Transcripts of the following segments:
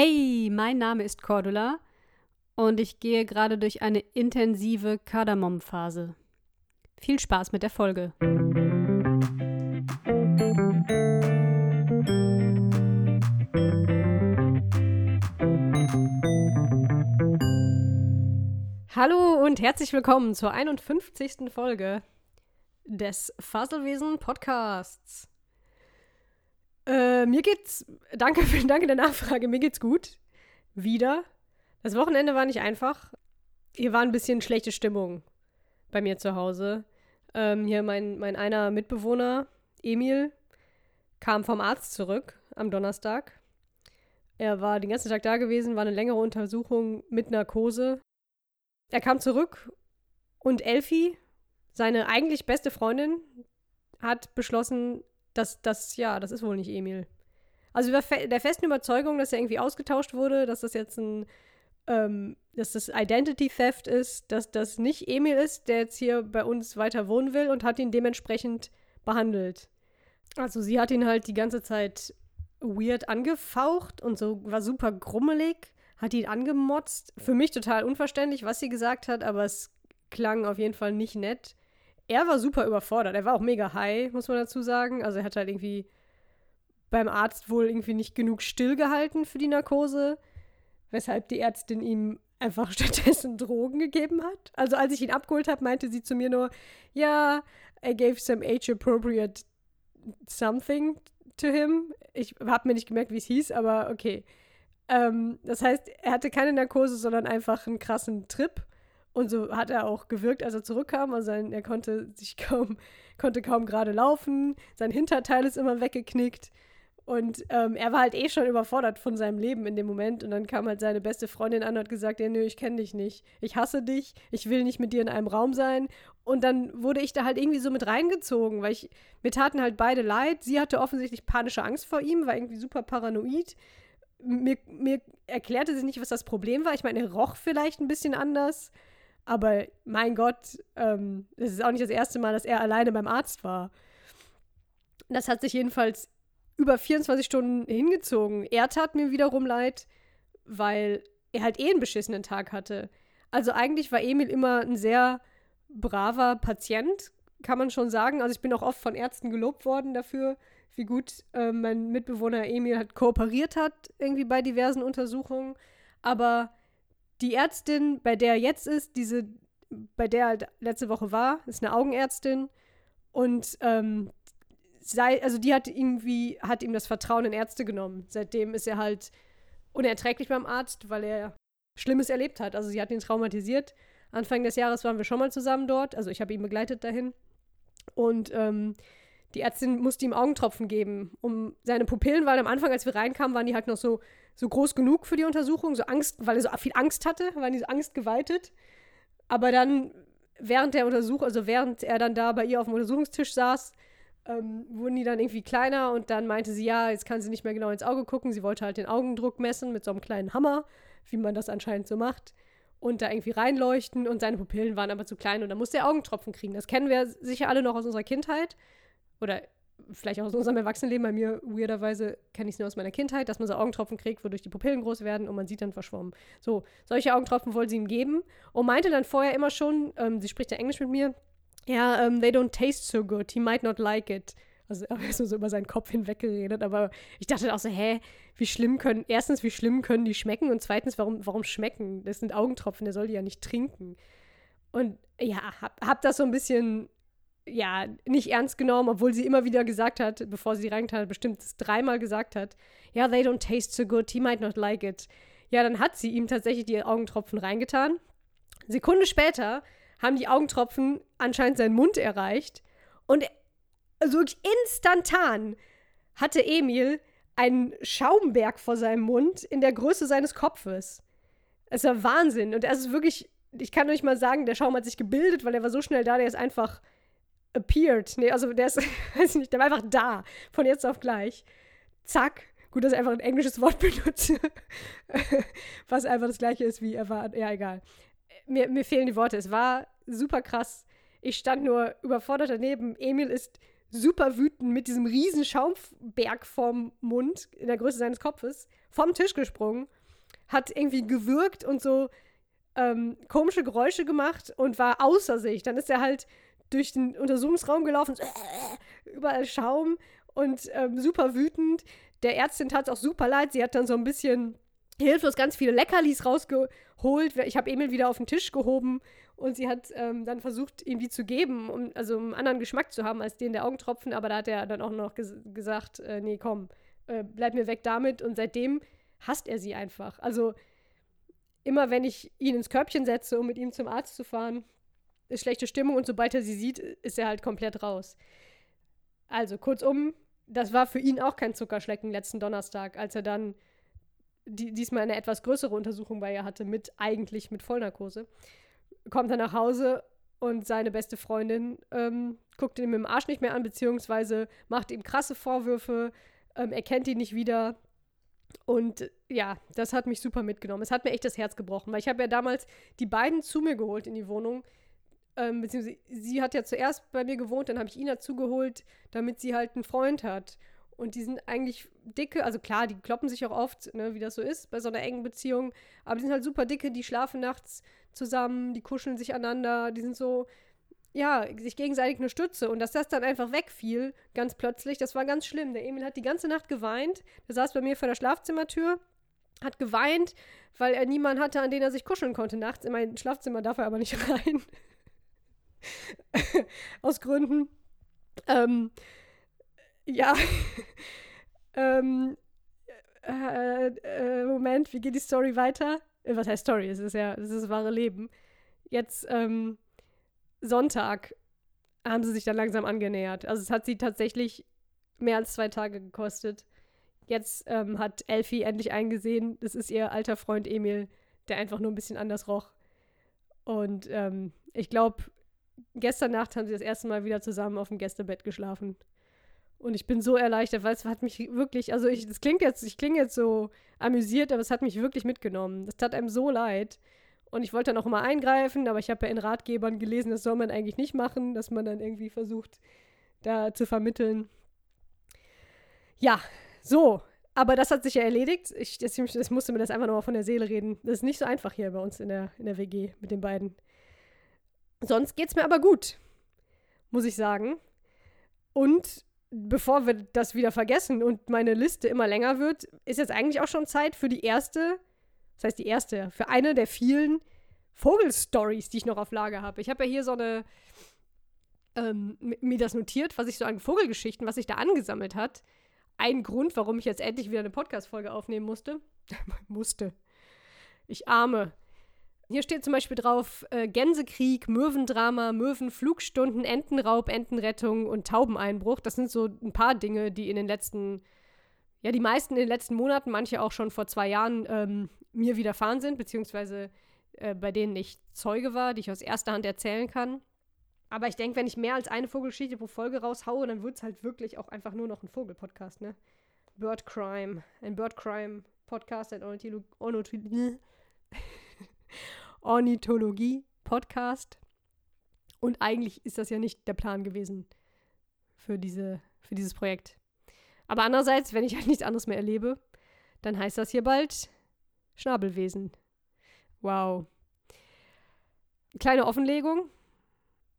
Hey, mein Name ist Cordula und ich gehe gerade durch eine intensive Kardamom-Phase. Viel Spaß mit der Folge. Hallo und herzlich willkommen zur 51. Folge des Faselwesen Podcasts. Äh, mir geht's, danke, vielen Dank der Nachfrage, mir geht's gut. Wieder. Das Wochenende war nicht einfach. Hier war ein bisschen schlechte Stimmung bei mir zu Hause. Ähm, hier mein, mein einer Mitbewohner, Emil, kam vom Arzt zurück am Donnerstag. Er war den ganzen Tag da gewesen, war eine längere Untersuchung mit Narkose. Er kam zurück und Elfi, seine eigentlich beste Freundin, hat beschlossen, dass das, ja, das ist wohl nicht Emil. Also der festen Überzeugung, dass er irgendwie ausgetauscht wurde, dass das jetzt ein, ähm, dass das Identity Theft ist, dass das nicht Emil ist, der jetzt hier bei uns weiter wohnen will und hat ihn dementsprechend behandelt. Also sie hat ihn halt die ganze Zeit weird angefaucht und so war super grummelig, hat ihn angemotzt. Für mich total unverständlich, was sie gesagt hat, aber es klang auf jeden Fall nicht nett er war super überfordert. Er war auch mega high, muss man dazu sagen. Also er hat halt irgendwie beim Arzt wohl irgendwie nicht genug stillgehalten für die Narkose, weshalb die Ärztin ihm einfach stattdessen Drogen gegeben hat. Also als ich ihn abgeholt habe, meinte sie zu mir nur, ja, I gave some age-appropriate something to him. Ich habe mir nicht gemerkt, wie es hieß, aber okay. Ähm, das heißt, er hatte keine Narkose, sondern einfach einen krassen Trip. Und so hat er auch gewirkt, als er zurückkam. Also er konnte sich kaum, konnte kaum gerade laufen. Sein Hinterteil ist immer weggeknickt. Und ähm, er war halt eh schon überfordert von seinem Leben in dem Moment. Und dann kam halt seine beste Freundin an und hat gesagt, ja, nö, ich kenne dich nicht. Ich hasse dich. Ich will nicht mit dir in einem Raum sein. Und dann wurde ich da halt irgendwie so mit reingezogen, weil ich, mir taten halt beide leid. Sie hatte offensichtlich panische Angst vor ihm, war irgendwie super paranoid. Mir, mir erklärte sie nicht, was das Problem war. Ich meine, er roch vielleicht ein bisschen anders. Aber mein Gott, ähm, es ist auch nicht das erste Mal, dass er alleine beim Arzt war. Das hat sich jedenfalls über 24 Stunden hingezogen. Er tat mir wiederum leid, weil er halt eh einen beschissenen Tag hatte. Also eigentlich war Emil immer ein sehr braver Patient, kann man schon sagen. Also ich bin auch oft von Ärzten gelobt worden dafür, wie gut äh, mein Mitbewohner Emil halt kooperiert hat, irgendwie bei diversen Untersuchungen. Aber die Ärztin, bei der er jetzt ist, diese, bei der er halt letzte Woche war, ist eine Augenärztin und ähm, sei, also die hat irgendwie, hat ihm das Vertrauen in Ärzte genommen. Seitdem ist er halt unerträglich beim Arzt, weil er Schlimmes erlebt hat. Also sie hat ihn traumatisiert. Anfang des Jahres waren wir schon mal zusammen dort, also ich habe ihn begleitet dahin. Und ähm, die Ärztin musste ihm Augentropfen geben, um seine Pupillen, weil am Anfang, als wir reinkamen, waren die halt noch so, so groß genug für die Untersuchung, so Angst, weil er so viel Angst hatte, waren die so angstgeweitet. Aber dann während der Untersuchung, also während er dann da bei ihr auf dem Untersuchungstisch saß, ähm, wurden die dann irgendwie kleiner und dann meinte sie, ja, jetzt kann sie nicht mehr genau ins Auge gucken. Sie wollte halt den Augendruck messen mit so einem kleinen Hammer, wie man das anscheinend so macht. Und da irgendwie reinleuchten und seine Pupillen waren aber zu klein und dann musste er Augentropfen kriegen. Das kennen wir sicher alle noch aus unserer Kindheit oder vielleicht auch aus unserem Erwachsenenleben, bei mir weirderweise kenne ich es nur aus meiner Kindheit, dass man so Augentropfen kriegt, wodurch die Pupillen groß werden und man sieht dann verschwommen. So, solche Augentropfen wollte sie ihm geben und meinte dann vorher immer schon, ähm, sie spricht ja Englisch mit mir, ja, um, ähm, they don't taste so good, he might not like it. Also er ist so über seinen Kopf hinweg geredet, aber ich dachte auch so, hä, wie schlimm können, erstens, wie schlimm können die schmecken und zweitens, warum, warum schmecken? Das sind Augentropfen, der soll die ja nicht trinken. Und ja, hab, hab das so ein bisschen ja, nicht ernst genommen, obwohl sie immer wieder gesagt hat, bevor sie reingetan hat, bestimmt dreimal gesagt hat, ja, they don't taste so good, he might not like it. Ja, dann hat sie ihm tatsächlich die Augentropfen reingetan. Sekunde später haben die Augentropfen anscheinend seinen Mund erreicht und also wirklich instantan hatte Emil einen Schaumberg vor seinem Mund in der Größe seines Kopfes. Es war Wahnsinn und es ist wirklich, ich kann euch mal sagen, der Schaum hat sich gebildet, weil er war so schnell da, der ist einfach appeared. Nee, also der ist, weiß ich nicht, der war einfach da. Von jetzt auf gleich. Zack. Gut, dass ich einfach ein englisches Wort benutze. Was einfach das gleiche ist wie er war. Ja, egal. Mir, mir fehlen die Worte. Es war super krass. Ich stand nur überfordert daneben. Emil ist super wütend mit diesem riesen Schaumberg vorm Mund, in der Größe seines Kopfes, vom Tisch gesprungen, hat irgendwie gewürgt und so ähm, komische Geräusche gemacht und war außer sich. Dann ist er halt durch den Untersuchungsraum gelaufen, so, äh, überall Schaum und ähm, super wütend. Der Ärztin tat es auch super leid. Sie hat dann so ein bisschen hilflos ganz viele Leckerlis rausgeholt. Ich habe Emil wieder auf den Tisch gehoben und sie hat ähm, dann versucht, ihm die zu geben, um also einen anderen Geschmack zu haben als den der Augentropfen. Aber da hat er dann auch noch ges gesagt, äh, nee, komm, äh, bleib mir weg damit. Und seitdem hasst er sie einfach. Also immer wenn ich ihn ins Körbchen setze, um mit ihm zum Arzt zu fahren, ist schlechte Stimmung und sobald er sie sieht, ist er halt komplett raus. Also kurzum, das war für ihn auch kein Zuckerschlecken letzten Donnerstag, als er dann die, diesmal eine etwas größere Untersuchung bei ihr hatte, mit eigentlich mit Vollnarkose. Kommt er nach Hause und seine beste Freundin ähm, guckt ihn mit dem Arsch nicht mehr an, beziehungsweise macht ihm krasse Vorwürfe, ähm, er kennt ihn nicht wieder. Und ja, das hat mich super mitgenommen. Es hat mir echt das Herz gebrochen, weil ich habe ja damals die beiden zu mir geholt in die Wohnung. Ähm, beziehungsweise sie hat ja zuerst bei mir gewohnt, dann habe ich ihn dazu geholt, damit sie halt einen Freund hat. Und die sind eigentlich dicke, also klar, die kloppen sich auch oft, ne, wie das so ist bei so einer engen Beziehung. Aber die sind halt super dicke, die schlafen nachts zusammen, die kuscheln sich aneinander, die sind so, ja, sich gegenseitig eine Stütze. Und dass das dann einfach wegfiel, ganz plötzlich, das war ganz schlimm. Der Emil hat die ganze Nacht geweint. Der saß bei mir vor der Schlafzimmertür, hat geweint, weil er niemanden hatte, an den er sich kuscheln konnte nachts. In mein Schlafzimmer darf er aber nicht rein. Aus Gründen. Ähm, ja. ähm, äh, äh, Moment, wie geht die Story weiter? Äh, was heißt Story? Es ist ja, es ist das wahre Leben. Jetzt, ähm, Sonntag haben sie sich dann langsam angenähert. Also es hat sie tatsächlich mehr als zwei Tage gekostet. Jetzt ähm, hat Elfie endlich eingesehen, das ist ihr alter Freund Emil, der einfach nur ein bisschen anders roch. Und ähm, ich glaube, gestern Nacht haben sie das erste Mal wieder zusammen auf dem Gästebett geschlafen. Und ich bin so erleichtert, weil es hat mich wirklich, also ich, das klingt jetzt, ich klinge jetzt so amüsiert, aber es hat mich wirklich mitgenommen. Das tat einem so leid. Und ich wollte dann auch immer eingreifen, aber ich habe ja in Ratgebern gelesen, das soll man eigentlich nicht machen, dass man dann irgendwie versucht, da zu vermitteln. Ja, so. Aber das hat sich ja erledigt. Ich, das, das musste mir das einfach nochmal von der Seele reden. Das ist nicht so einfach hier bei uns in der, in der WG mit den beiden. Sonst geht's mir aber gut, muss ich sagen. Und bevor wir das wieder vergessen und meine Liste immer länger wird, ist jetzt eigentlich auch schon Zeit für die erste, das heißt die erste, für eine der vielen Vogelstories, die ich noch auf Lager habe. Ich habe ja hier so eine, ähm, mir das notiert, was ich so an Vogelgeschichten, was sich da angesammelt hat. Ein Grund, warum ich jetzt endlich wieder eine Podcast-Folge aufnehmen musste. musste. Ich arme. Hier steht zum Beispiel drauf äh, Gänsekrieg, Möwendrama, Möwenflugstunden, Entenraub, Entenrettung und Taubeneinbruch. Das sind so ein paar Dinge, die in den letzten, ja, die meisten in den letzten Monaten, manche auch schon vor zwei Jahren ähm, mir widerfahren sind, beziehungsweise äh, bei denen ich Zeuge war, die ich aus erster Hand erzählen kann. Aber ich denke, wenn ich mehr als eine Vogelgeschichte pro Folge raushaue, dann wird es halt wirklich auch einfach nur noch ein Vogelpodcast, ne? Bird Crime. Ein Bird Crime Podcast, ein Ornithologie. Ornithologie-Podcast. Und eigentlich ist das ja nicht der Plan gewesen für, diese, für dieses Projekt. Aber andererseits, wenn ich halt nichts anderes mehr erlebe, dann heißt das hier bald Schnabelwesen. Wow. Kleine Offenlegung.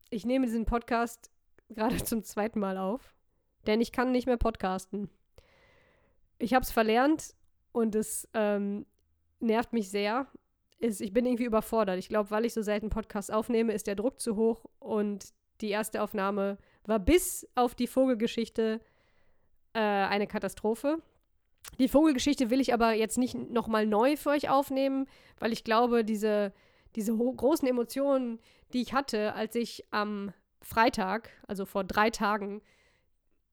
Ich nehme diesen Podcast gerade zum zweiten Mal auf, denn ich kann nicht mehr podcasten. Ich habe es verlernt und es ähm, nervt mich sehr ist, ich bin irgendwie überfordert. Ich glaube, weil ich so selten Podcasts aufnehme, ist der Druck zu hoch und die erste Aufnahme war bis auf die Vogelgeschichte äh, eine Katastrophe. Die Vogelgeschichte will ich aber jetzt nicht nochmal neu für euch aufnehmen, weil ich glaube, diese, diese großen Emotionen, die ich hatte, als ich am Freitag, also vor drei Tagen,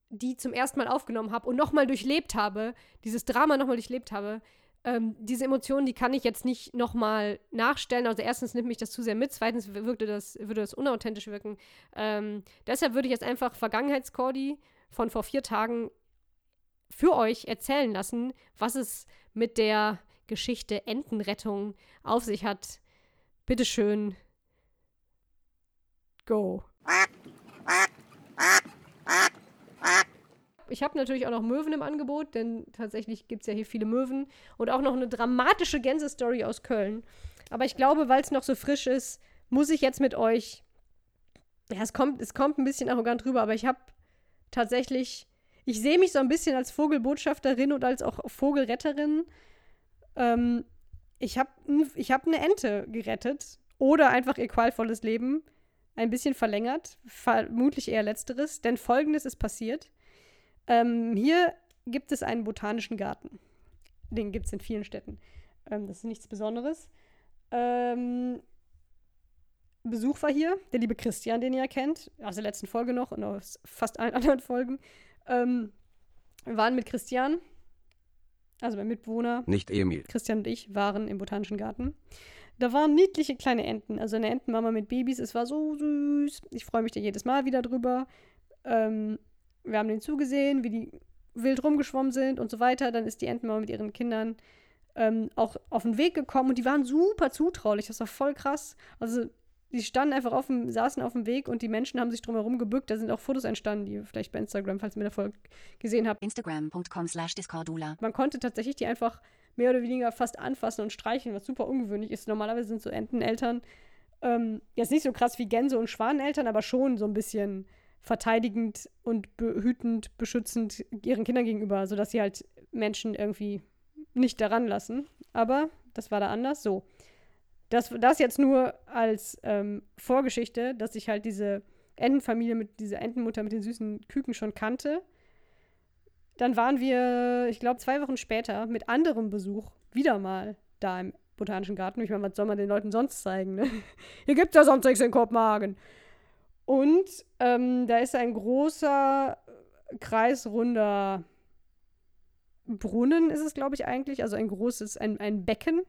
die zum ersten Mal aufgenommen habe und nochmal durchlebt habe, dieses Drama nochmal durchlebt habe, ähm, diese Emotionen, die kann ich jetzt nicht nochmal nachstellen. Also erstens nimmt mich das zu sehr mit, zweitens würde das, würde das unauthentisch wirken. Ähm, deshalb würde ich jetzt einfach Vergangenheitscordi von vor vier Tagen für euch erzählen lassen, was es mit der Geschichte Entenrettung auf sich hat. Bitteschön. Go. Ich hab natürlich auch noch Möwen im Angebot, denn tatsächlich gibt es ja hier viele Möwen. Und auch noch eine dramatische Gänsestory aus Köln. Aber ich glaube, weil es noch so frisch ist, muss ich jetzt mit euch. Ja, es kommt, es kommt ein bisschen arrogant rüber, aber ich habe tatsächlich. Ich sehe mich so ein bisschen als Vogelbotschafterin und als auch Vogelretterin. Ähm, ich habe ich hab eine Ente gerettet oder einfach ihr qualvolles Leben ein bisschen verlängert. Vermutlich eher letzteres, denn folgendes ist passiert. Ähm, hier gibt es einen botanischen Garten. Den gibt es in vielen Städten. Ähm, das ist nichts Besonderes. Ähm, Besuch war hier, der liebe Christian, den ihr ja kennt, aus der letzten Folge noch und aus fast allen anderen Folgen. Ähm, wir waren mit Christian, also mein Mitbewohner. Nicht Emil. Christian und ich waren im Botanischen Garten. Da waren niedliche kleine Enten, also eine Entenmama mit Babys. Es war so süß. Ich freue mich da jedes Mal wieder drüber. Ähm, wir haben denen zugesehen, wie die wild rumgeschwommen sind und so weiter. Dann ist die Entenmama mit ihren Kindern ähm, auch auf den Weg gekommen und die waren super zutraulich. Das war voll krass. Also die standen einfach auf dem, saßen auf dem Weg und die Menschen haben sich drumherum gebückt. Da sind auch Fotos entstanden, die ihr vielleicht bei Instagram, falls ihr mir Folge gesehen habt. Instagram.com slash Discordula. Man konnte tatsächlich die einfach mehr oder weniger fast anfassen und streicheln, was super ungewöhnlich ist. Normalerweise sind so Enteneltern ähm, jetzt nicht so krass wie Gänse- und Schwaneneltern, aber schon so ein bisschen verteidigend und behütend, beschützend ihren Kindern gegenüber, sodass sie halt Menschen irgendwie nicht daran lassen. Aber das war da anders. So. Das, das jetzt nur als ähm, Vorgeschichte, dass ich halt diese Entenfamilie mit dieser Entenmutter mit den süßen Küken schon kannte. Dann waren wir, ich glaube, zwei Wochen später mit anderem Besuch wieder mal da im Botanischen Garten. Ich meine, was soll man den Leuten sonst zeigen? Ne? Hier gibt es ja sonst nichts in Kopenhagen. Und ähm, da ist ein großer, kreisrunder Brunnen, ist es, glaube ich, eigentlich. Also ein großes, ein, ein Becken,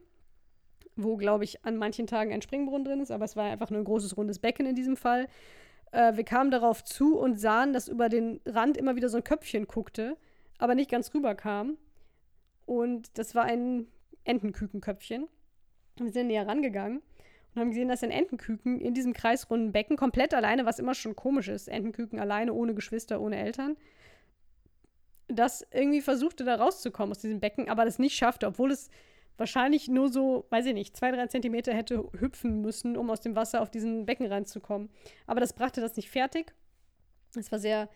wo, glaube ich, an manchen Tagen ein Springbrunnen drin ist. Aber es war einfach nur ein großes, rundes Becken in diesem Fall. Äh, wir kamen darauf zu und sahen, dass über den Rand immer wieder so ein Köpfchen guckte aber nicht ganz rüberkam. Und das war ein Entenkükenköpfchen. Wir sind näher rangegangen und haben gesehen, dass ein Entenküken in diesem kreisrunden Becken komplett alleine, was immer schon komisch ist, Entenküken alleine, ohne Geschwister, ohne Eltern, das irgendwie versuchte, da rauszukommen aus diesem Becken, aber das nicht schaffte, obwohl es wahrscheinlich nur so, weiß ich nicht, zwei, drei Zentimeter hätte hüpfen müssen, um aus dem Wasser auf diesen Beckenrand zu kommen. Aber das brachte das nicht fertig. Es war sehr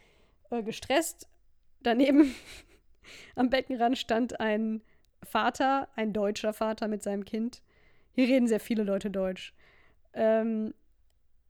äh, gestresst daneben am Beckenrand stand ein Vater, ein deutscher Vater mit seinem Kind. Hier reden sehr viele Leute Deutsch. Ähm,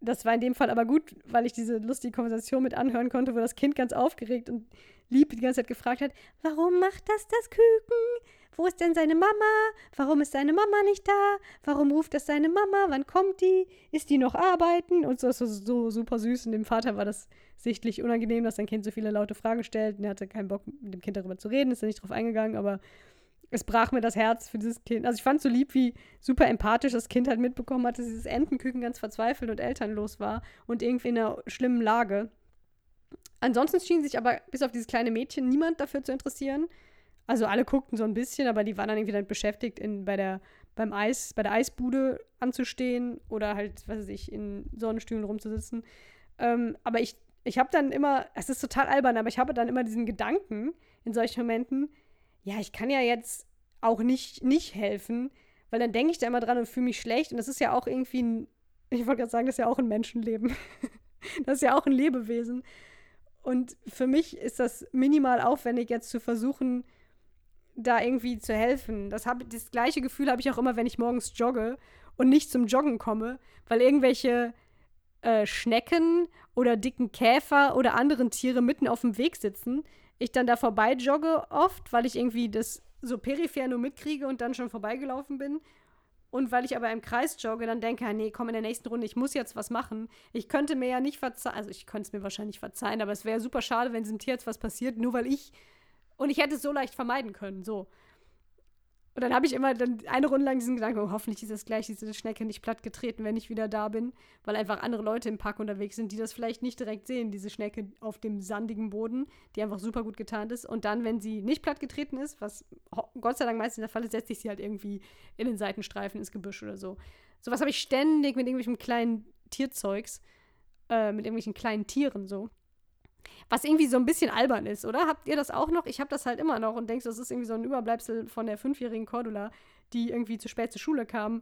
das war in dem Fall aber gut, weil ich diese lustige Konversation mit anhören konnte, wo das Kind ganz aufgeregt und lieb die ganze Zeit gefragt hat, warum macht das das Küken? Wo ist denn seine Mama? Warum ist seine Mama nicht da? Warum ruft das seine Mama? Wann kommt die? Ist die noch arbeiten? Und so, so, so super süß. Und dem Vater war das sichtlich unangenehm, dass sein Kind so viele laute Fragen stellt. Und er hatte keinen Bock, mit dem Kind darüber zu reden, ist er nicht drauf eingegangen, aber es brach mir das Herz für dieses Kind. Also ich fand es so lieb, wie super empathisch das Kind halt mitbekommen hat, dass dieses Entenküken ganz verzweifelt und elternlos war und irgendwie in einer schlimmen Lage. Ansonsten schien sich aber bis auf dieses kleine Mädchen niemand dafür zu interessieren. Also alle guckten so ein bisschen, aber die waren dann irgendwie damit beschäftigt, in, bei der, beim Eis, bei der Eisbude anzustehen oder halt, was weiß ich, in Sonnenstühlen rumzusitzen. Ähm, aber ich, ich habe dann immer, es ist total albern, aber ich habe dann immer diesen Gedanken in solchen Momenten, ja, ich kann ja jetzt auch nicht, nicht helfen, weil dann denke ich da immer dran und fühle mich schlecht. Und das ist ja auch irgendwie ein, ich wollte gerade sagen, das ist ja auch ein Menschenleben. das ist ja auch ein Lebewesen. Und für mich ist das minimal aufwendig, jetzt zu versuchen, da irgendwie zu helfen. Das, hab, das gleiche Gefühl habe ich auch immer, wenn ich morgens jogge und nicht zum Joggen komme, weil irgendwelche äh, Schnecken oder dicken Käfer oder anderen Tiere mitten auf dem Weg sitzen. Ich dann da vorbei jogge oft, weil ich irgendwie das so peripher nur mitkriege und dann schon vorbeigelaufen bin. Und weil ich aber im Kreis jogge, dann denke, ah, nee, komm in der nächsten Runde, ich muss jetzt was machen. Ich könnte mir ja nicht verzeihen, also ich könnte es mir wahrscheinlich verzeihen, aber es wäre super schade, wenn diesem Tier jetzt was passiert, nur weil ich und ich hätte es so leicht vermeiden können, so. Und dann habe ich immer dann eine Runde lang diesen Gedanken, oh, hoffentlich ist das gleich diese Schnecke nicht platt getreten, wenn ich wieder da bin, weil einfach andere Leute im Park unterwegs sind, die das vielleicht nicht direkt sehen, diese Schnecke auf dem sandigen Boden, die einfach super gut getarnt ist. Und dann, wenn sie nicht platt getreten ist, was Gott sei Dank meistens der Fall ist, setze ich sie halt irgendwie in den Seitenstreifen ins Gebüsch oder so. Sowas habe ich ständig mit irgendwelchen kleinen Tierzeugs, äh, mit irgendwelchen kleinen Tieren so. Was irgendwie so ein bisschen albern ist, oder? Habt ihr das auch noch? Ich habe das halt immer noch und denkst, das ist irgendwie so ein Überbleibsel von der fünfjährigen Cordula, die irgendwie zu spät zur Schule kam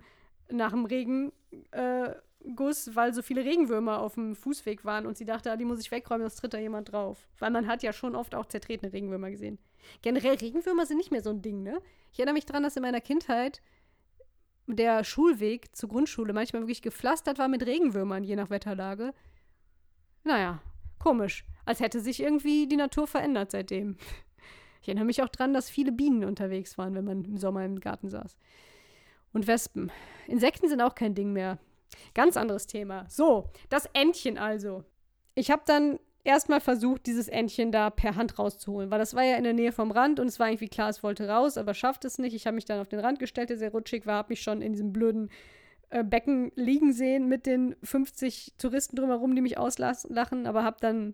nach dem Regenguss, äh, weil so viele Regenwürmer auf dem Fußweg waren und sie dachte, ah, die muss ich wegräumen, sonst tritt da jemand drauf. Weil man hat ja schon oft auch zertretene Regenwürmer gesehen. Generell, Regenwürmer sind nicht mehr so ein Ding, ne? Ich erinnere mich daran, dass in meiner Kindheit der Schulweg zur Grundschule manchmal wirklich gepflastert war mit Regenwürmern, je nach Wetterlage. Naja, komisch. Als hätte sich irgendwie die Natur verändert seitdem. Ich erinnere mich auch daran, dass viele Bienen unterwegs waren, wenn man im Sommer im Garten saß. Und Wespen. Insekten sind auch kein Ding mehr. Ganz anderes Thema. So, das Entchen also. Ich habe dann erstmal versucht, dieses Entchen da per Hand rauszuholen, weil das war ja in der Nähe vom Rand und es war irgendwie klar, es wollte raus, aber schafft es nicht. Ich habe mich dann auf den Rand gestellt, der sehr rutschig war, habe mich schon in diesem blöden äh, Becken liegen sehen mit den 50 Touristen drumherum, die mich auslachen, aber habe dann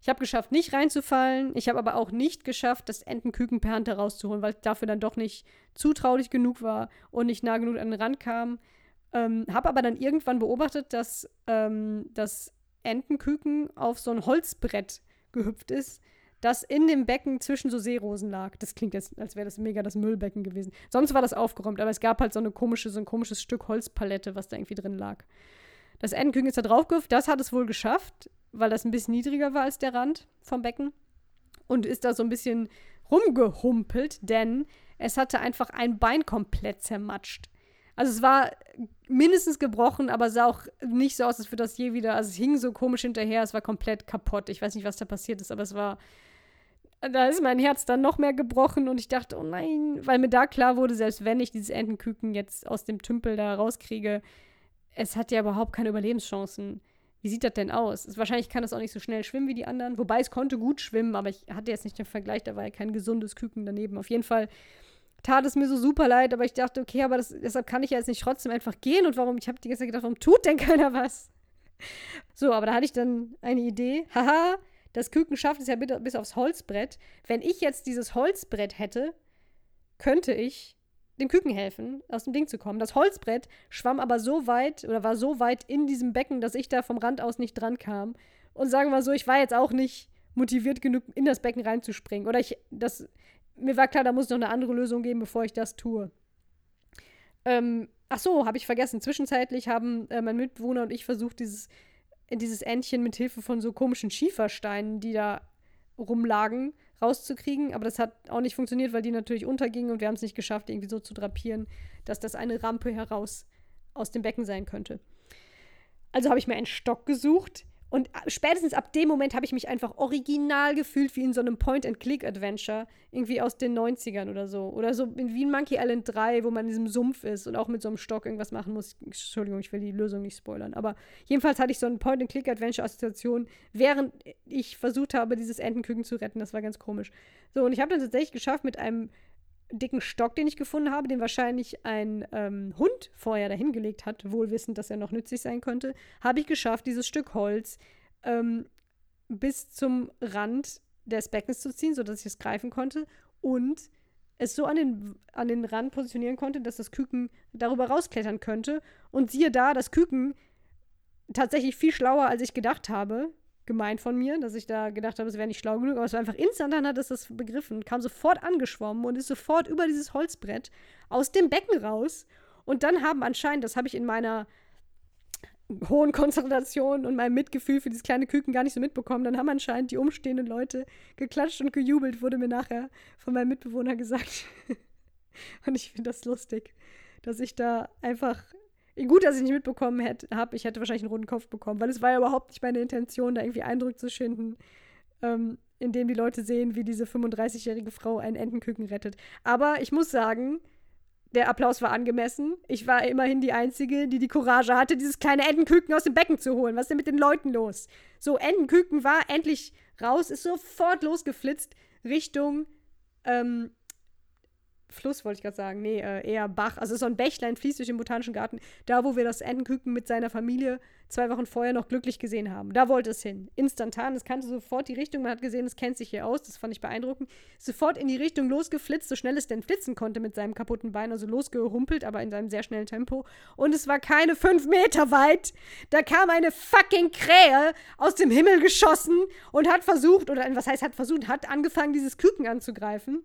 ich habe geschafft, nicht reinzufallen. Ich habe aber auch nicht geschafft, das Entenküken per Hand herauszuholen, weil ich dafür dann doch nicht zutraulich genug war und nicht nah genug an den Rand kam. Ähm, habe aber dann irgendwann beobachtet, dass ähm, das Entenküken auf so ein Holzbrett gehüpft ist, das in dem Becken zwischen so Seerosen lag. Das klingt jetzt, als wäre das mega das Müllbecken gewesen. Sonst war das aufgeräumt, aber es gab halt so eine komische, so ein komisches Stück Holzpalette, was da irgendwie drin lag. Das Entenküken ist da draufgehüpft, das hat es wohl geschafft weil das ein bisschen niedriger war als der Rand vom Becken. Und ist da so ein bisschen rumgehumpelt, denn es hatte einfach ein Bein komplett zermatscht. Also es war mindestens gebrochen, aber sah auch nicht so aus, als würde das je wieder. Also es hing so komisch hinterher, es war komplett kaputt. Ich weiß nicht, was da passiert ist, aber es war. Da ist mein Herz dann noch mehr gebrochen und ich dachte, oh nein, weil mir da klar wurde, selbst wenn ich dieses Entenküken jetzt aus dem Tümpel da rauskriege, es hat ja überhaupt keine Überlebenschancen wie sieht das denn aus? Wahrscheinlich kann es auch nicht so schnell schwimmen wie die anderen. Wobei es konnte gut schwimmen, aber ich hatte jetzt nicht den Vergleich, da war ja kein gesundes Küken daneben. Auf jeden Fall tat es mir so super leid, aber ich dachte, okay, aber das, deshalb kann ich ja jetzt nicht trotzdem einfach gehen. Und warum? Ich habe die ganze Zeit gedacht, warum tut denn keiner was? So, aber da hatte ich dann eine Idee. Haha, das Küken schafft es ja bis aufs Holzbrett. Wenn ich jetzt dieses Holzbrett hätte, könnte ich dem Küken helfen, aus dem Ding zu kommen. Das Holzbrett schwamm aber so weit oder war so weit in diesem Becken, dass ich da vom Rand aus nicht dran kam. Und sagen wir mal so, ich war jetzt auch nicht motiviert genug, in das Becken reinzuspringen. Oder ich, das, mir war klar, da muss es noch eine andere Lösung geben, bevor ich das tue. Ähm, ach so, habe ich vergessen. Zwischenzeitlich haben äh, mein Mitbewohner und ich versucht, dieses, dieses Entchen mit Hilfe von so komischen Schiefersteinen, die da rumlagen, rauszukriegen. Aber das hat auch nicht funktioniert, weil die natürlich untergingen und wir haben es nicht geschafft, irgendwie so zu drapieren, dass das eine Rampe heraus aus dem Becken sein könnte. Also habe ich mir einen Stock gesucht, und spätestens ab dem Moment habe ich mich einfach original gefühlt wie in so einem Point-and-Click-Adventure, irgendwie aus den 90ern oder so. Oder so wie in Monkey Island 3, wo man in diesem Sumpf ist und auch mit so einem Stock irgendwas machen muss. Entschuldigung, ich will die Lösung nicht spoilern. Aber jedenfalls hatte ich so eine Point-and-Click-Adventure-Assoziation, während ich versucht habe, dieses Entenküken zu retten. Das war ganz komisch. So, und ich habe dann tatsächlich geschafft, mit einem dicken Stock, den ich gefunden habe, den wahrscheinlich ein ähm, Hund vorher dahingelegt hat, wohlwissend, dass er noch nützlich sein könnte, habe ich geschafft, dieses Stück Holz ähm, bis zum Rand des Beckens zu ziehen, sodass ich es greifen konnte und es so an den, an den Rand positionieren konnte, dass das Küken darüber rausklettern könnte. Und siehe da, das Küken tatsächlich viel schlauer, als ich gedacht habe, gemeint von mir, dass ich da gedacht habe, es wäre nicht schlau genug, aber es war einfach instant, dann hat es das begriffen, kam sofort angeschwommen und ist sofort über dieses Holzbrett aus dem Becken raus. Und dann haben anscheinend, das habe ich in meiner hohen Konzentration und meinem Mitgefühl für dieses kleine Küken gar nicht so mitbekommen, dann haben anscheinend die umstehenden Leute geklatscht und gejubelt, wurde mir nachher von meinem Mitbewohner gesagt. und ich finde das lustig, dass ich da einfach Gut, dass ich nicht mitbekommen habe. Ich hätte wahrscheinlich einen runden Kopf bekommen, weil es war ja überhaupt nicht meine Intention, da irgendwie Eindruck zu schinden, ähm, indem die Leute sehen, wie diese 35-jährige Frau einen Entenküken rettet. Aber ich muss sagen, der Applaus war angemessen. Ich war immerhin die Einzige, die die Courage hatte, dieses kleine Entenküken aus dem Becken zu holen. Was ist denn mit den Leuten los? So, Entenküken war endlich raus, ist sofort losgeflitzt Richtung ähm, Fluss, wollte ich gerade sagen. Nee, äh, eher Bach. Also so ein Bächlein fließt durch den Botanischen Garten. Da, wo wir das Entenküken mit seiner Familie zwei Wochen vorher noch glücklich gesehen haben. Da wollte es hin. Instantan. Es kannte sofort die Richtung. Man hat gesehen, es kennt sich hier aus. Das fand ich beeindruckend. Sofort in die Richtung losgeflitzt, so schnell es denn flitzen konnte mit seinem kaputten Bein. Also losgehumpelt, aber in seinem sehr schnellen Tempo. Und es war keine fünf Meter weit. Da kam eine fucking Krähe aus dem Himmel geschossen und hat versucht, oder was heißt hat versucht, hat angefangen, dieses Küken anzugreifen.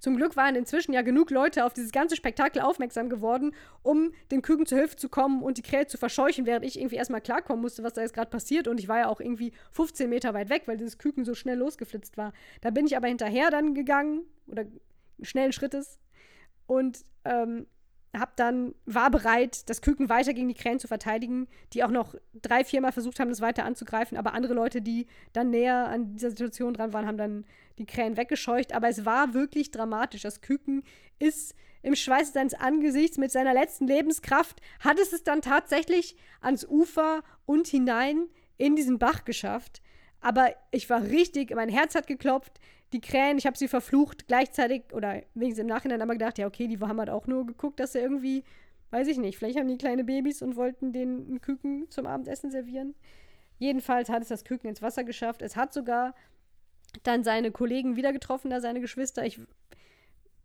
Zum Glück waren inzwischen ja genug Leute auf dieses ganze Spektakel aufmerksam geworden, um dem Küken zu Hilfe zu kommen und die Krähe zu verscheuchen, während ich irgendwie erstmal klarkommen musste, was da jetzt gerade passiert. Und ich war ja auch irgendwie 15 Meter weit weg, weil dieses Küken so schnell losgeflitzt war. Da bin ich aber hinterher dann gegangen oder schnellen Schrittes und ähm, hab dann, war bereit, das Küken weiter gegen die Krähen zu verteidigen, die auch noch drei, viermal versucht haben, das weiter anzugreifen. Aber andere Leute, die dann näher an dieser Situation dran waren, haben dann die Krähen weggescheucht. Aber es war wirklich dramatisch. Das Küken ist im Schweiß seines Angesichts mit seiner letzten Lebenskraft, hat es es dann tatsächlich ans Ufer und hinein in diesen Bach geschafft. Aber ich war richtig, mein Herz hat geklopft die Krähen, ich habe sie verflucht, gleichzeitig, oder wenigstens im Nachhinein aber gedacht, ja, okay, die haben halt auch nur geguckt, dass sie irgendwie, weiß ich nicht, vielleicht haben die kleine Babys und wollten den Küken zum Abendessen servieren. Jedenfalls hat es das Küken ins Wasser geschafft. Es hat sogar dann seine Kollegen wieder getroffen, da seine Geschwister. Ich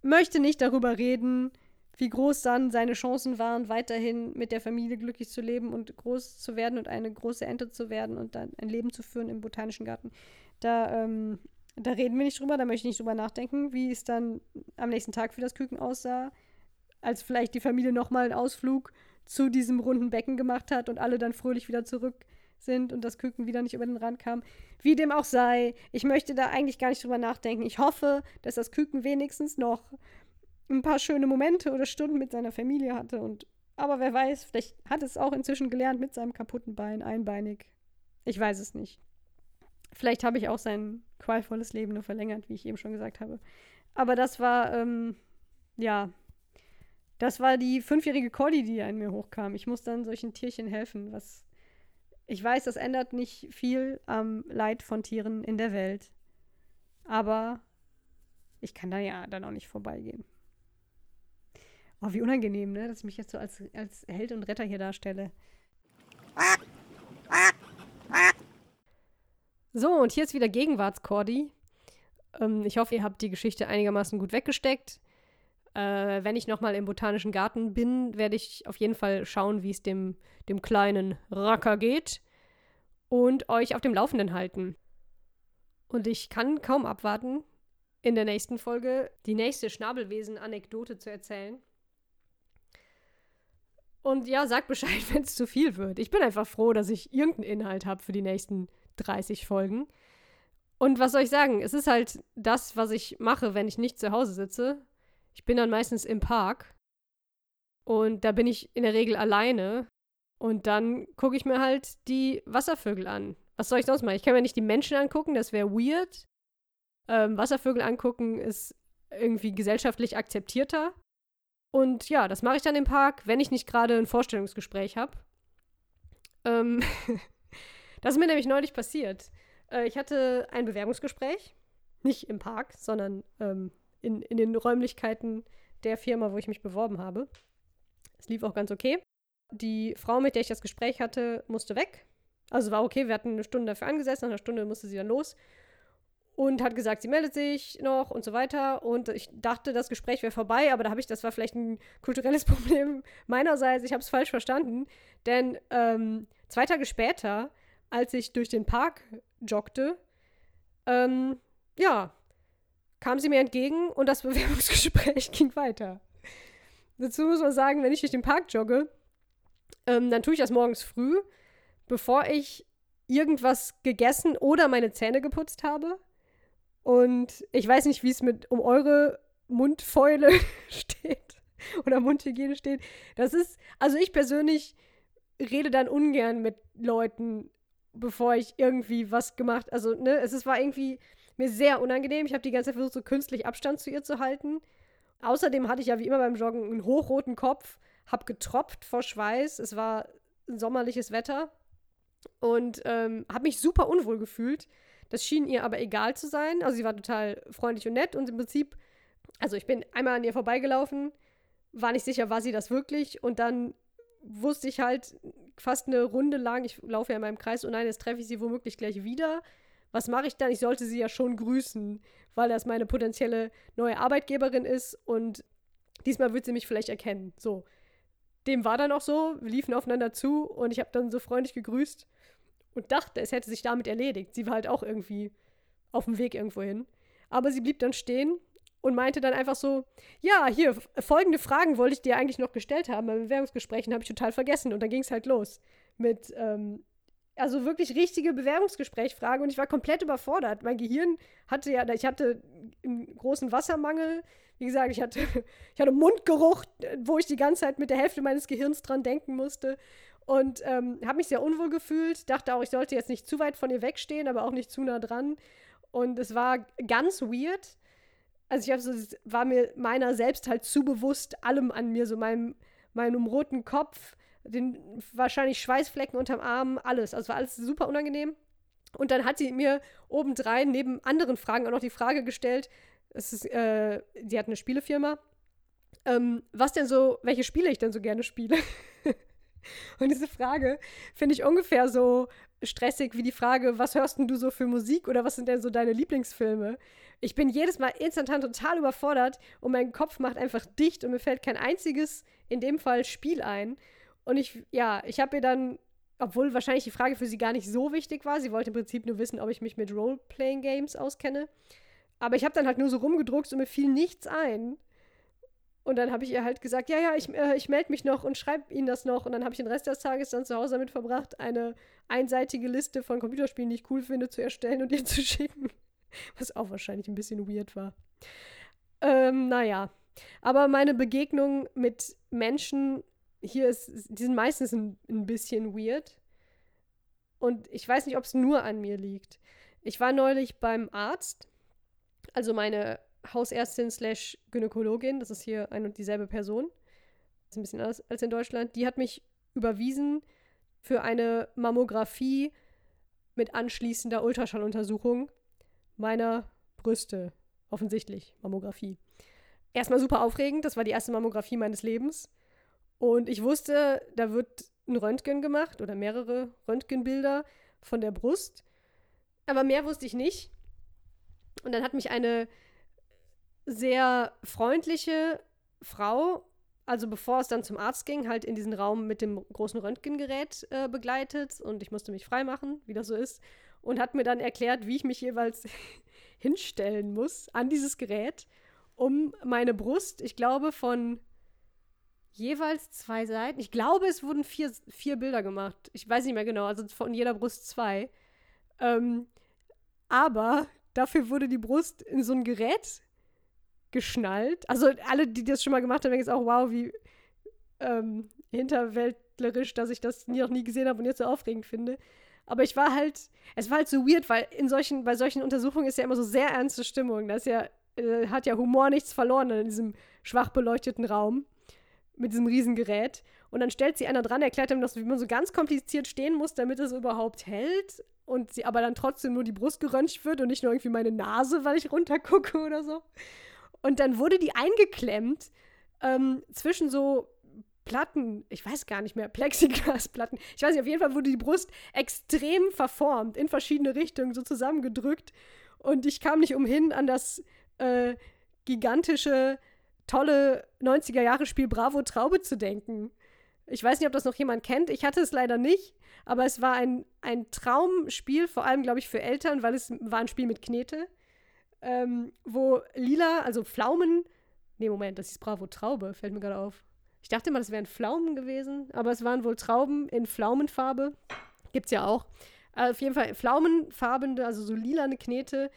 möchte nicht darüber reden, wie groß dann seine Chancen waren, weiterhin mit der Familie glücklich zu leben und groß zu werden und eine große Ente zu werden und dann ein Leben zu führen im Botanischen Garten. Da ähm, da reden wir nicht drüber, da möchte ich nicht drüber nachdenken, wie es dann am nächsten Tag für das Küken aussah. Als vielleicht die Familie nochmal einen Ausflug zu diesem runden Becken gemacht hat und alle dann fröhlich wieder zurück sind und das Küken wieder nicht über den Rand kam. Wie dem auch sei, ich möchte da eigentlich gar nicht drüber nachdenken. Ich hoffe, dass das Küken wenigstens noch ein paar schöne Momente oder Stunden mit seiner Familie hatte. Und, aber wer weiß, vielleicht hat es auch inzwischen gelernt mit seinem kaputten Bein, einbeinig. Ich weiß es nicht. Vielleicht habe ich auch sein qualvolles Leben nur verlängert, wie ich eben schon gesagt habe. Aber das war, ähm, ja, das war die fünfjährige Collie, die an mir hochkam. Ich muss dann solchen Tierchen helfen, was ich weiß, das ändert nicht viel am Leid von Tieren in der Welt. Aber ich kann da ja dann auch nicht vorbeigehen. Oh, wie unangenehm, ne? Dass ich mich jetzt so als, als Held und Retter hier darstelle. So, und hier ist wieder Gegenwartskordi. Ähm, ich hoffe, ihr habt die Geschichte einigermaßen gut weggesteckt. Äh, wenn ich nochmal im Botanischen Garten bin, werde ich auf jeden Fall schauen, wie es dem, dem kleinen Racker geht und euch auf dem Laufenden halten. Und ich kann kaum abwarten, in der nächsten Folge die nächste Schnabelwesen-Anekdote zu erzählen. Und ja, sagt Bescheid, wenn es zu viel wird. Ich bin einfach froh, dass ich irgendeinen Inhalt habe für die nächsten 30 Folgen. Und was soll ich sagen? Es ist halt das, was ich mache, wenn ich nicht zu Hause sitze. Ich bin dann meistens im Park. Und da bin ich in der Regel alleine. Und dann gucke ich mir halt die Wasservögel an. Was soll ich sonst machen? Ich kann mir nicht die Menschen angucken, das wäre weird. Ähm, Wasservögel angucken ist irgendwie gesellschaftlich akzeptierter. Und ja, das mache ich dann im Park, wenn ich nicht gerade ein Vorstellungsgespräch habe. Ähm Das ist mir nämlich neulich passiert. Äh, ich hatte ein Bewerbungsgespräch, nicht im Park, sondern ähm, in, in den Räumlichkeiten der Firma, wo ich mich beworben habe. Es lief auch ganz okay. Die Frau, mit der ich das Gespräch hatte, musste weg. Also war okay, wir hatten eine Stunde dafür angesessen, nach einer Stunde musste sie dann los und hat gesagt, sie meldet sich noch und so weiter. Und ich dachte, das Gespräch wäre vorbei, aber da habe ich, das war vielleicht ein kulturelles Problem meinerseits. Ich habe es falsch verstanden, denn ähm, zwei Tage später als ich durch den Park joggte, ähm, ja, kam sie mir entgegen und das Bewerbungsgespräch ging weiter. Dazu muss man sagen, wenn ich durch den Park jogge, ähm, dann tue ich das morgens früh, bevor ich irgendwas gegessen oder meine Zähne geputzt habe. Und ich weiß nicht, wie es mit um eure Mundfäule steht oder Mundhygiene steht. Das ist, also ich persönlich rede dann ungern mit Leuten bevor ich irgendwie was gemacht, also ne, es, es war irgendwie mir sehr unangenehm. Ich habe die ganze Zeit versucht, so künstlich Abstand zu ihr zu halten. Außerdem hatte ich ja wie immer beim Joggen einen hochroten Kopf, habe getropft vor Schweiß. Es war sommerliches Wetter und ähm, habe mich super unwohl gefühlt. Das schien ihr aber egal zu sein. Also sie war total freundlich und nett und im Prinzip Also ich bin einmal an ihr vorbeigelaufen, war nicht sicher, war sie das wirklich und dann wusste ich halt fast eine Runde lang, ich laufe ja in meinem Kreis und nein, jetzt treffe ich sie womöglich gleich wieder. Was mache ich dann? Ich sollte sie ja schon grüßen, weil das meine potenzielle neue Arbeitgeberin ist und diesmal wird sie mich vielleicht erkennen. So. Dem war dann auch so, wir liefen aufeinander zu und ich habe dann so freundlich gegrüßt und dachte, es hätte sich damit erledigt. Sie war halt auch irgendwie auf dem Weg irgendwo hin. Aber sie blieb dann stehen und meinte dann einfach so: Ja, hier, folgende Fragen wollte ich dir eigentlich noch gestellt haben. Bei Bewerbungsgesprächen habe ich total vergessen. Und dann ging es halt los mit, ähm, also wirklich richtige Bewerbungsgesprächfragen und ich war komplett überfordert. Mein Gehirn hatte ja, ich hatte einen großen Wassermangel. Wie gesagt, ich hatte, ich hatte Mundgeruch, wo ich die ganze Zeit mit der Hälfte meines Gehirns dran denken musste. Und ähm, habe mich sehr unwohl gefühlt, dachte auch, ich sollte jetzt nicht zu weit von ihr wegstehen, aber auch nicht zu nah dran. Und es war ganz weird. Also ich so, war mir meiner selbst halt zu bewusst, allem an mir, so meinem, meinem roten Kopf, den wahrscheinlich Schweißflecken unterm Arm, alles. Also war alles super unangenehm. Und dann hat sie mir obendrein neben anderen Fragen auch noch die Frage gestellt, es ist, äh, die hat eine Spielefirma, ähm, was denn so, welche Spiele ich denn so gerne spiele. Und diese Frage finde ich ungefähr so stressig wie die Frage, was hörst denn du so für Musik oder was sind denn so deine Lieblingsfilme? Ich bin jedes Mal instantan total überfordert und mein Kopf macht einfach dicht und mir fällt kein einziges, in dem Fall, Spiel ein. Und ich, ja, ich habe ihr dann, obwohl wahrscheinlich die Frage für sie gar nicht so wichtig war, sie wollte im Prinzip nur wissen, ob ich mich mit Role-Playing-Games auskenne. Aber ich habe dann halt nur so rumgedruckt und mir fiel nichts ein. Und dann habe ich ihr halt gesagt, ja, ja, ich, äh, ich melde mich noch und schreibe Ihnen das noch. Und dann habe ich den Rest des Tages dann zu Hause damit verbracht, eine einseitige Liste von Computerspielen, die ich cool finde, zu erstellen und ihr zu schicken. Was auch wahrscheinlich ein bisschen weird war. Ähm, naja. Aber meine Begegnung mit Menschen hier ist, die sind meistens ein, ein bisschen weird. Und ich weiß nicht, ob es nur an mir liegt. Ich war neulich beim Arzt, also meine Hausärztin slash Gynäkologin, das ist hier ein und dieselbe Person, das ist ein bisschen anders als in Deutschland, die hat mich überwiesen für eine Mammographie mit anschließender Ultraschalluntersuchung meiner Brüste. Offensichtlich, Mammographie. Erstmal super aufregend, das war die erste Mammographie meines Lebens. Und ich wusste, da wird ein Röntgen gemacht oder mehrere Röntgenbilder von der Brust. Aber mehr wusste ich nicht. Und dann hat mich eine sehr freundliche Frau, also bevor es dann zum Arzt ging, halt in diesen Raum mit dem großen Röntgengerät äh, begleitet und ich musste mich freimachen, wie das so ist, und hat mir dann erklärt, wie ich mich jeweils hinstellen muss an dieses Gerät, um meine Brust, ich glaube, von jeweils zwei Seiten. Ich glaube, es wurden vier, vier Bilder gemacht. Ich weiß nicht mehr genau, also von jeder Brust zwei. Ähm, aber dafür wurde die Brust in so ein Gerät geschnallt. Also alle, die das schon mal gemacht haben, denken jetzt auch, wow, wie ähm, hinterwäldlerisch, dass ich das noch nie gesehen habe und jetzt so aufregend finde. Aber ich war halt, es war halt so weird, weil in solchen, bei solchen Untersuchungen ist ja immer so sehr ernste Stimmung. Das ja, äh, hat ja Humor nichts verloren in diesem schwach beleuchteten Raum mit diesem Riesengerät. Und dann stellt sie einer dran, erklärt ihm, dass man so ganz kompliziert stehen muss, damit es überhaupt hält. Und sie aber dann trotzdem nur die Brust geröntgt wird und nicht nur irgendwie meine Nase, weil ich runtergucke oder so. Und dann wurde die eingeklemmt ähm, zwischen so Platten, ich weiß gar nicht mehr, Plexiglasplatten. Ich weiß nicht, auf jeden Fall wurde die Brust extrem verformt, in verschiedene Richtungen, so zusammengedrückt. Und ich kam nicht umhin, an das äh, gigantische tolle 90er-Jahre-Spiel Bravo Traube zu denken. Ich weiß nicht, ob das noch jemand kennt. Ich hatte es leider nicht, aber es war ein, ein Traumspiel, vor allem, glaube ich, für Eltern, weil es war ein Spiel mit Knete, ähm, wo lila, also Pflaumen, nee, Moment, das ist Bravo Traube, fällt mir gerade auf. Ich dachte mal, das wären Pflaumen gewesen, aber es waren wohl Trauben in Pflaumenfarbe. Gibt's ja auch. Äh, auf jeden Fall Pflaumenfarbene, also so lilane Knete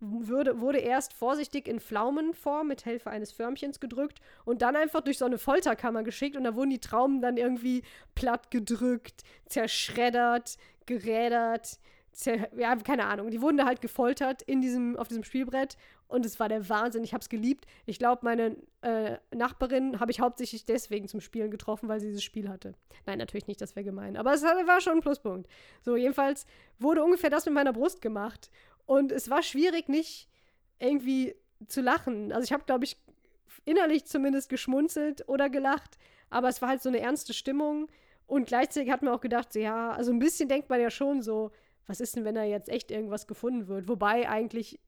würde, wurde erst vorsichtig in Pflaumenform mit Hilfe eines Förmchens gedrückt und dann einfach durch so eine Folterkammer geschickt und da wurden die Trauben dann irgendwie platt gedrückt, zerschreddert, gerädert, ja, keine Ahnung. Die wurden da halt gefoltert in diesem, auf diesem Spielbrett und es war der Wahnsinn. Ich habe es geliebt. Ich glaube, meine äh, Nachbarin habe ich hauptsächlich deswegen zum Spielen getroffen, weil sie dieses Spiel hatte. Nein, natürlich nicht, das wäre gemein. Aber es war schon ein Pluspunkt. So, jedenfalls wurde ungefähr das mit meiner Brust gemacht. Und es war schwierig, nicht irgendwie zu lachen. Also ich habe, glaube ich, innerlich zumindest geschmunzelt oder gelacht, aber es war halt so eine ernste Stimmung. Und gleichzeitig hat man auch gedacht, so, ja, also ein bisschen denkt man ja schon so, was ist denn, wenn da jetzt echt irgendwas gefunden wird? Wobei eigentlich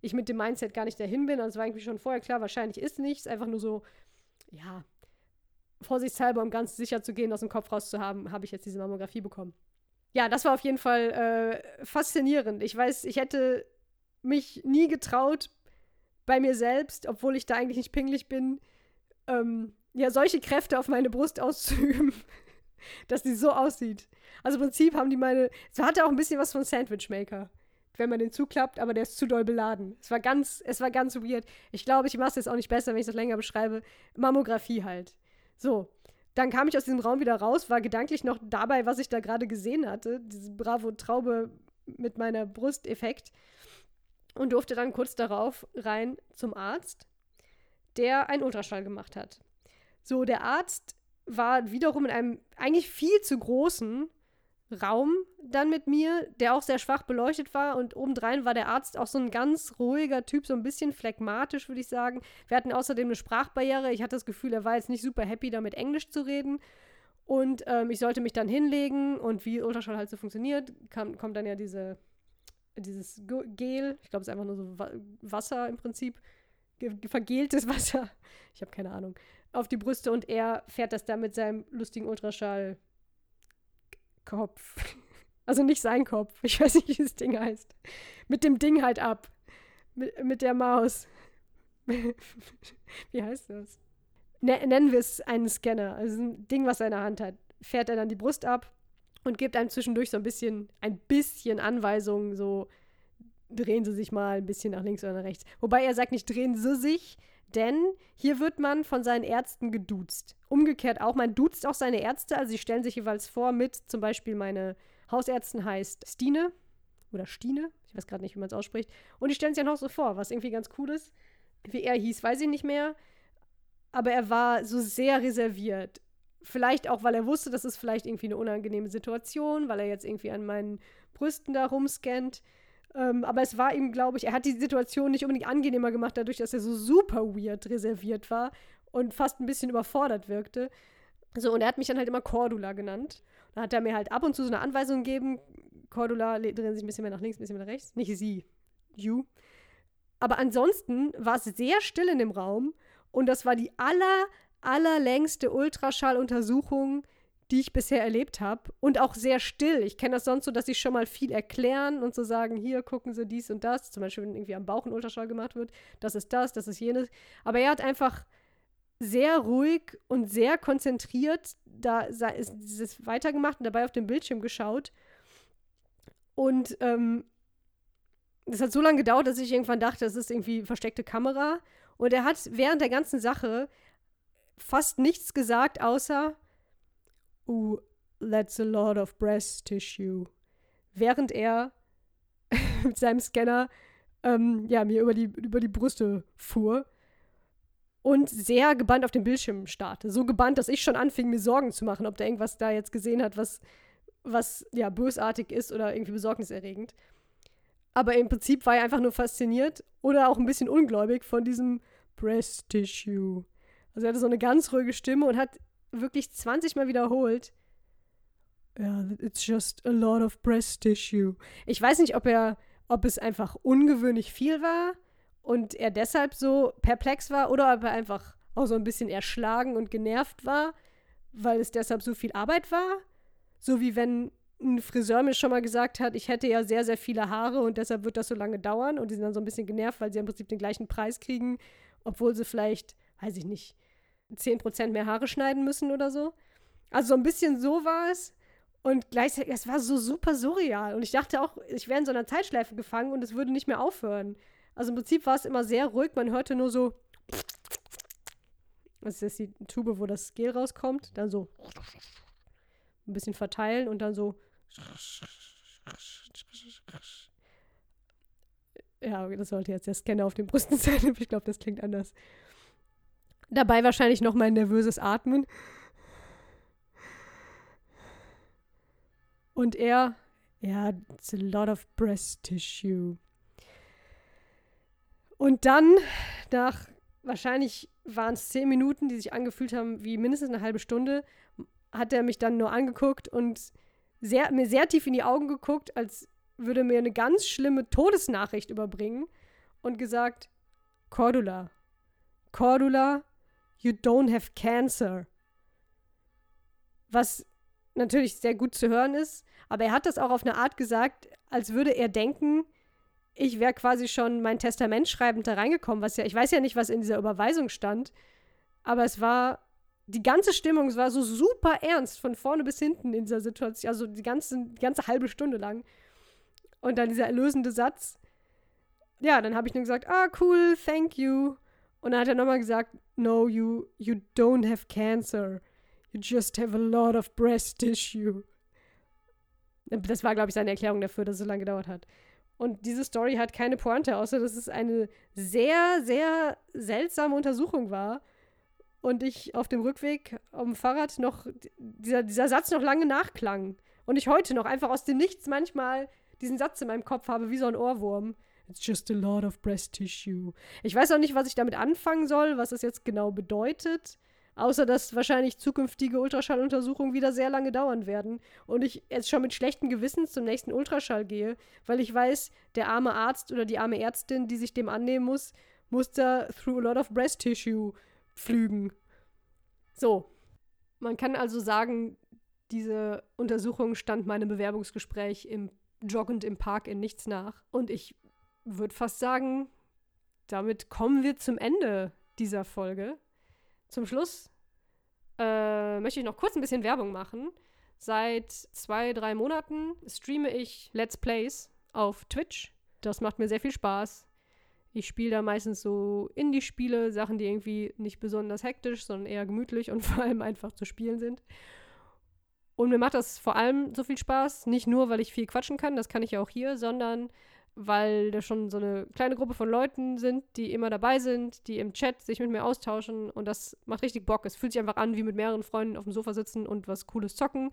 ich mit dem Mindset gar nicht dahin bin. Also war eigentlich schon vorher klar, wahrscheinlich ist nichts. Einfach nur so, ja, vorsichtshalber, um ganz sicher zu gehen, aus dem Kopf raus zu haben, habe ich jetzt diese Mammographie bekommen. Ja, das war auf jeden Fall äh, faszinierend. Ich weiß, ich hätte mich nie getraut, bei mir selbst, obwohl ich da eigentlich nicht pingelig bin, ähm, ja, solche Kräfte auf meine Brust auszuüben, dass die so aussieht. Also im Prinzip haben die meine, es hatte auch ein bisschen was von Sandwich Maker, wenn man den zuklappt, aber der ist zu doll beladen. Es war ganz, es war ganz weird. Ich glaube, ich mache es jetzt auch nicht besser, wenn ich es länger beschreibe. Mammographie halt. So, dann kam ich aus diesem Raum wieder raus, war gedanklich noch dabei, was ich da gerade gesehen hatte, diese Bravo-Traube mit meiner Brust-Effekt und durfte dann kurz darauf rein zum Arzt, der einen Ultraschall gemacht hat. So, der Arzt war wiederum in einem eigentlich viel zu großen Raum dann mit mir, der auch sehr schwach beleuchtet war und obendrein war der Arzt auch so ein ganz ruhiger Typ, so ein bisschen phlegmatisch, würde ich sagen. Wir hatten außerdem eine Sprachbarriere. Ich hatte das Gefühl, er war jetzt nicht super happy, damit Englisch zu reden. Und ähm, ich sollte mich dann hinlegen und wie Ultraschall halt so funktioniert, kam, kommt dann ja diese, dieses Gel, ich glaube, es ist einfach nur so Wasser im Prinzip, vergeltes Wasser, ich habe keine Ahnung, auf die Brüste und er fährt das dann mit seinem lustigen Ultraschall Kopf. Also nicht sein Kopf. Ich weiß nicht, wie das Ding heißt. Mit dem Ding halt ab. Mit, mit der Maus. wie heißt das? Ne, nennen wir es einen Scanner. Also ein Ding, was er in der Hand hat. Fährt er dann die Brust ab und gibt einem zwischendurch so ein bisschen, ein bisschen Anweisungen, so drehen Sie sich mal ein bisschen nach links oder nach rechts. Wobei er sagt nicht, drehen Sie sich, denn hier wird man von seinen Ärzten geduzt. Umgekehrt auch, man duzt auch seine Ärzte, also sie stellen sich jeweils vor mit, zum Beispiel meine Hausärztin heißt Stine oder Stine, ich weiß gerade nicht, wie man es ausspricht, und die stellen sich dann auch so vor, was irgendwie ganz cool ist. Wie er hieß, weiß ich nicht mehr, aber er war so sehr reserviert. Vielleicht auch, weil er wusste, das ist vielleicht irgendwie eine unangenehme Situation, weil er jetzt irgendwie an meinen Brüsten da rumscannt. Ähm, aber es war ihm, glaube ich, er hat die Situation nicht unbedingt angenehmer gemacht, dadurch, dass er so super weird reserviert war und fast ein bisschen überfordert wirkte. So, und er hat mich dann halt immer Cordula genannt. Da hat er mir halt ab und zu so eine Anweisung gegeben. Cordula drehen sich ein bisschen mehr nach links, ein bisschen mehr nach rechts. Nicht sie, you. Aber ansonsten war es sehr still in dem Raum und das war die aller, allerlängste Ultraschalluntersuchung, die ich bisher erlebt habe. Und auch sehr still. Ich kenne das sonst so, dass sie schon mal viel erklären und so sagen, hier gucken Sie dies und das. Zum Beispiel, wenn irgendwie am Bauch ein Ultraschall gemacht wird. Das ist das, das ist jenes. Aber er hat einfach sehr ruhig und sehr konzentriert da ist es weitergemacht und dabei auf dem Bildschirm geschaut. Und ähm, das hat so lange gedauert, dass ich irgendwann dachte, das ist irgendwie versteckte Kamera. Und er hat während der ganzen Sache fast nichts gesagt, außer uh, that's a lot of breast tissue. Während er mit seinem Scanner ähm, ja, mir über die, über die Brüste fuhr und sehr gebannt auf dem Bildschirm starrte. So gebannt, dass ich schon anfing, mir Sorgen zu machen, ob der irgendwas da jetzt gesehen hat, was, was ja bösartig ist oder irgendwie besorgniserregend. Aber im Prinzip war er einfach nur fasziniert oder auch ein bisschen ungläubig von diesem Breast Tissue. Also er hatte so eine ganz ruhige Stimme und hat wirklich 20 Mal wiederholt. Ja, it's just a lot of breast tissue. Ich weiß nicht, ob er, ob es einfach ungewöhnlich viel war und er deshalb so perplex war oder ob er einfach auch so ein bisschen erschlagen und genervt war, weil es deshalb so viel Arbeit war. So wie wenn ein Friseur mir schon mal gesagt hat, ich hätte ja sehr, sehr viele Haare und deshalb wird das so lange dauern. Und die sind dann so ein bisschen genervt, weil sie im Prinzip den gleichen Preis kriegen, obwohl sie vielleicht, weiß ich nicht, 10% mehr Haare schneiden müssen oder so. Also so ein bisschen so war es. Und gleichzeitig, es war so super surreal. Und ich dachte auch, ich wäre in so einer Zeitschleife gefangen und es würde nicht mehr aufhören. Also im Prinzip war es immer sehr ruhig. Man hörte nur so. Das ist die Tube, wo das Gel rauskommt. Dann so ein bisschen verteilen und dann so. Ja, das sollte jetzt der Scanner auf den Brüsten sein. Ich glaube, das klingt anders. Dabei wahrscheinlich noch mal ein nervöses Atmen. Und er, ja, it's a lot of breast tissue. Und dann, nach wahrscheinlich waren es zehn Minuten, die sich angefühlt haben wie mindestens eine halbe Stunde, hat er mich dann nur angeguckt und sehr, mir sehr tief in die Augen geguckt, als würde er mir eine ganz schlimme Todesnachricht überbringen und gesagt, Cordula, Cordula, you don't have cancer. Was natürlich sehr gut zu hören ist, aber er hat das auch auf eine Art gesagt, als würde er denken, ich wäre quasi schon mein Testament schreibend da reingekommen, was ja, ich weiß ja nicht, was in dieser Überweisung stand, aber es war, die ganze Stimmung, es war so super ernst, von vorne bis hinten in dieser Situation, also die ganze, die ganze halbe Stunde lang. Und dann dieser erlösende Satz. Ja, dann habe ich nur gesagt, ah, cool, thank you. Und dann hat er nochmal gesagt, no, you, you don't have cancer. You just have a lot of breast tissue. Das war, glaube ich, seine Erklärung dafür, dass es so lange gedauert hat. Und diese Story hat keine Pointe, außer dass es eine sehr, sehr seltsame Untersuchung war. Und ich auf dem Rückweg dem Fahrrad noch, dieser, dieser Satz noch lange nachklang. Und ich heute noch einfach aus dem Nichts manchmal diesen Satz in meinem Kopf habe, wie so ein Ohrwurm. It's just a lot of breast tissue. Ich weiß auch nicht, was ich damit anfangen soll, was das jetzt genau bedeutet. Außer, dass wahrscheinlich zukünftige Ultraschalluntersuchungen wieder sehr lange dauern werden und ich jetzt schon mit schlechtem Gewissen zum nächsten Ultraschall gehe, weil ich weiß, der arme Arzt oder die arme Ärztin, die sich dem annehmen muss, muss da through a lot of breast tissue pflügen. So. Man kann also sagen, diese Untersuchung stand meinem Bewerbungsgespräch im joggend im Park in nichts nach. Und ich würde fast sagen, damit kommen wir zum Ende dieser Folge. Zum Schluss äh, möchte ich noch kurz ein bisschen Werbung machen. Seit zwei, drei Monaten streame ich Let's Plays auf Twitch. Das macht mir sehr viel Spaß. Ich spiele da meistens so Indie-Spiele, Sachen, die irgendwie nicht besonders hektisch, sondern eher gemütlich und vor allem einfach zu spielen sind. Und mir macht das vor allem so viel Spaß, nicht nur, weil ich viel quatschen kann, das kann ich ja auch hier, sondern weil da schon so eine kleine Gruppe von Leuten sind, die immer dabei sind, die im Chat sich mit mir austauschen und das macht richtig Bock. Es fühlt sich einfach an, wie mit mehreren Freunden auf dem Sofa sitzen und was Cooles zocken.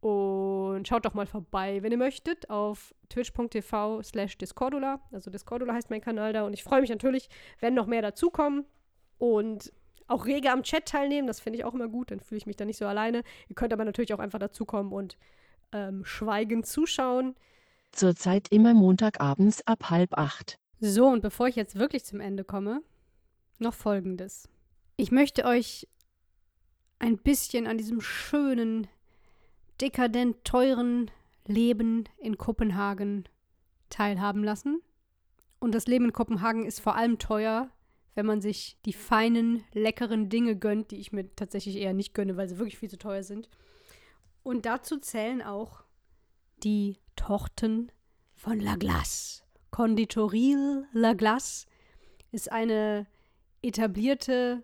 Und schaut doch mal vorbei, wenn ihr möchtet, auf twitch.tv slash discordula. Also Discordula heißt mein Kanal da und ich freue mich natürlich, wenn noch mehr dazukommen und auch rege am Chat teilnehmen. Das finde ich auch immer gut, dann fühle ich mich da nicht so alleine. Ihr könnt aber natürlich auch einfach dazukommen und ähm, schweigend zuschauen. Zurzeit immer Montagabends ab halb acht. So, und bevor ich jetzt wirklich zum Ende komme, noch Folgendes. Ich möchte euch ein bisschen an diesem schönen, dekadent teuren Leben in Kopenhagen teilhaben lassen. Und das Leben in Kopenhagen ist vor allem teuer, wenn man sich die feinen, leckeren Dinge gönnt, die ich mir tatsächlich eher nicht gönne, weil sie wirklich viel zu teuer sind. Und dazu zählen auch die Torten von La Glace. Conditoril La Glace ist eine etablierte,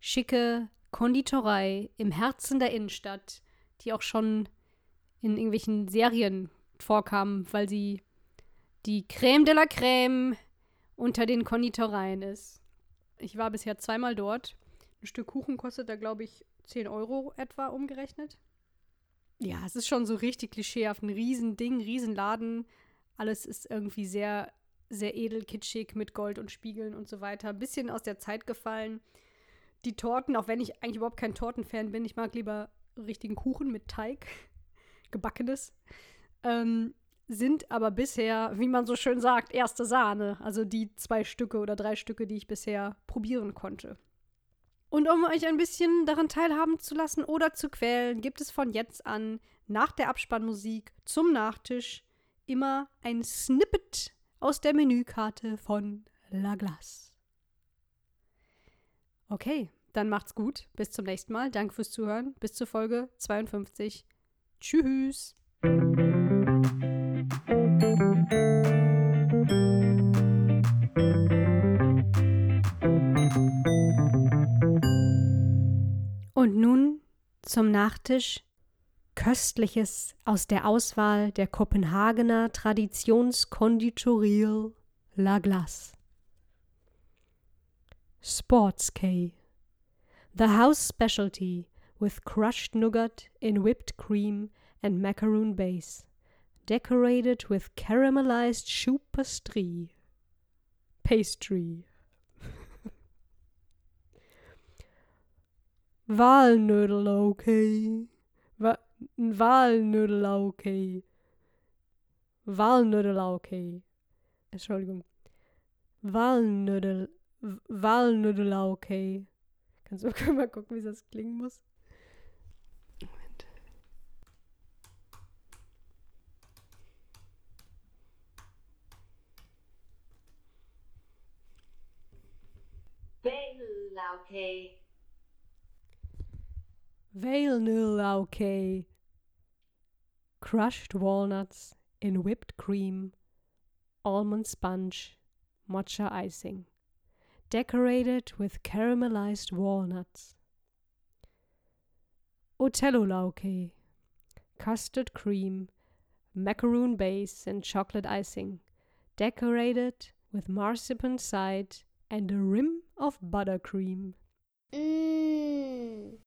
schicke Konditorei im Herzen der Innenstadt, die auch schon in irgendwelchen Serien vorkam, weil sie die Crème de la Crème unter den Konditoreien ist. Ich war bisher zweimal dort. Ein Stück Kuchen kostet da, glaube ich, 10 Euro etwa umgerechnet ja, es ist schon so richtig klischeehaft, ein Riesending, Riesenladen. Alles ist irgendwie sehr, sehr edel, kitschig mit Gold und Spiegeln und so weiter. Ein bisschen aus der Zeit gefallen. Die Torten, auch wenn ich eigentlich überhaupt kein Tortenfan bin, ich mag lieber richtigen Kuchen mit Teig, gebackenes, ähm, sind aber bisher, wie man so schön sagt, erste Sahne. Also die zwei Stücke oder drei Stücke, die ich bisher probieren konnte. Und um euch ein bisschen daran teilhaben zu lassen oder zu quälen, gibt es von jetzt an nach der Abspannmusik zum Nachtisch immer ein Snippet aus der Menükarte von La Glace. Okay, dann macht's gut. Bis zum nächsten Mal. Danke fürs Zuhören. Bis zur Folge 52. Tschüss. Nun zum Nachtisch Köstliches aus der Auswahl der Kopenhagener Traditionskonditoril La Glace. Sports K. The house specialty with crushed nougat in whipped cream and macaroon base, decorated with caramelized choux pastry. Pastry. Walnödel, okay. Wa Walnödel, okay. Walnödel, okay. Entschuldigung. Walnödel, Walnödel, okay. Kannst du mal gucken, wie das klingen muss? Moment. okay. Walnut ah, Crushed walnuts in whipped cream, almond sponge, matcha icing, decorated with caramelized walnuts. Otello ah, Lauke, custard cream, macaroon base and chocolate icing, decorated with marzipan side and a rim of buttercream. Mmm.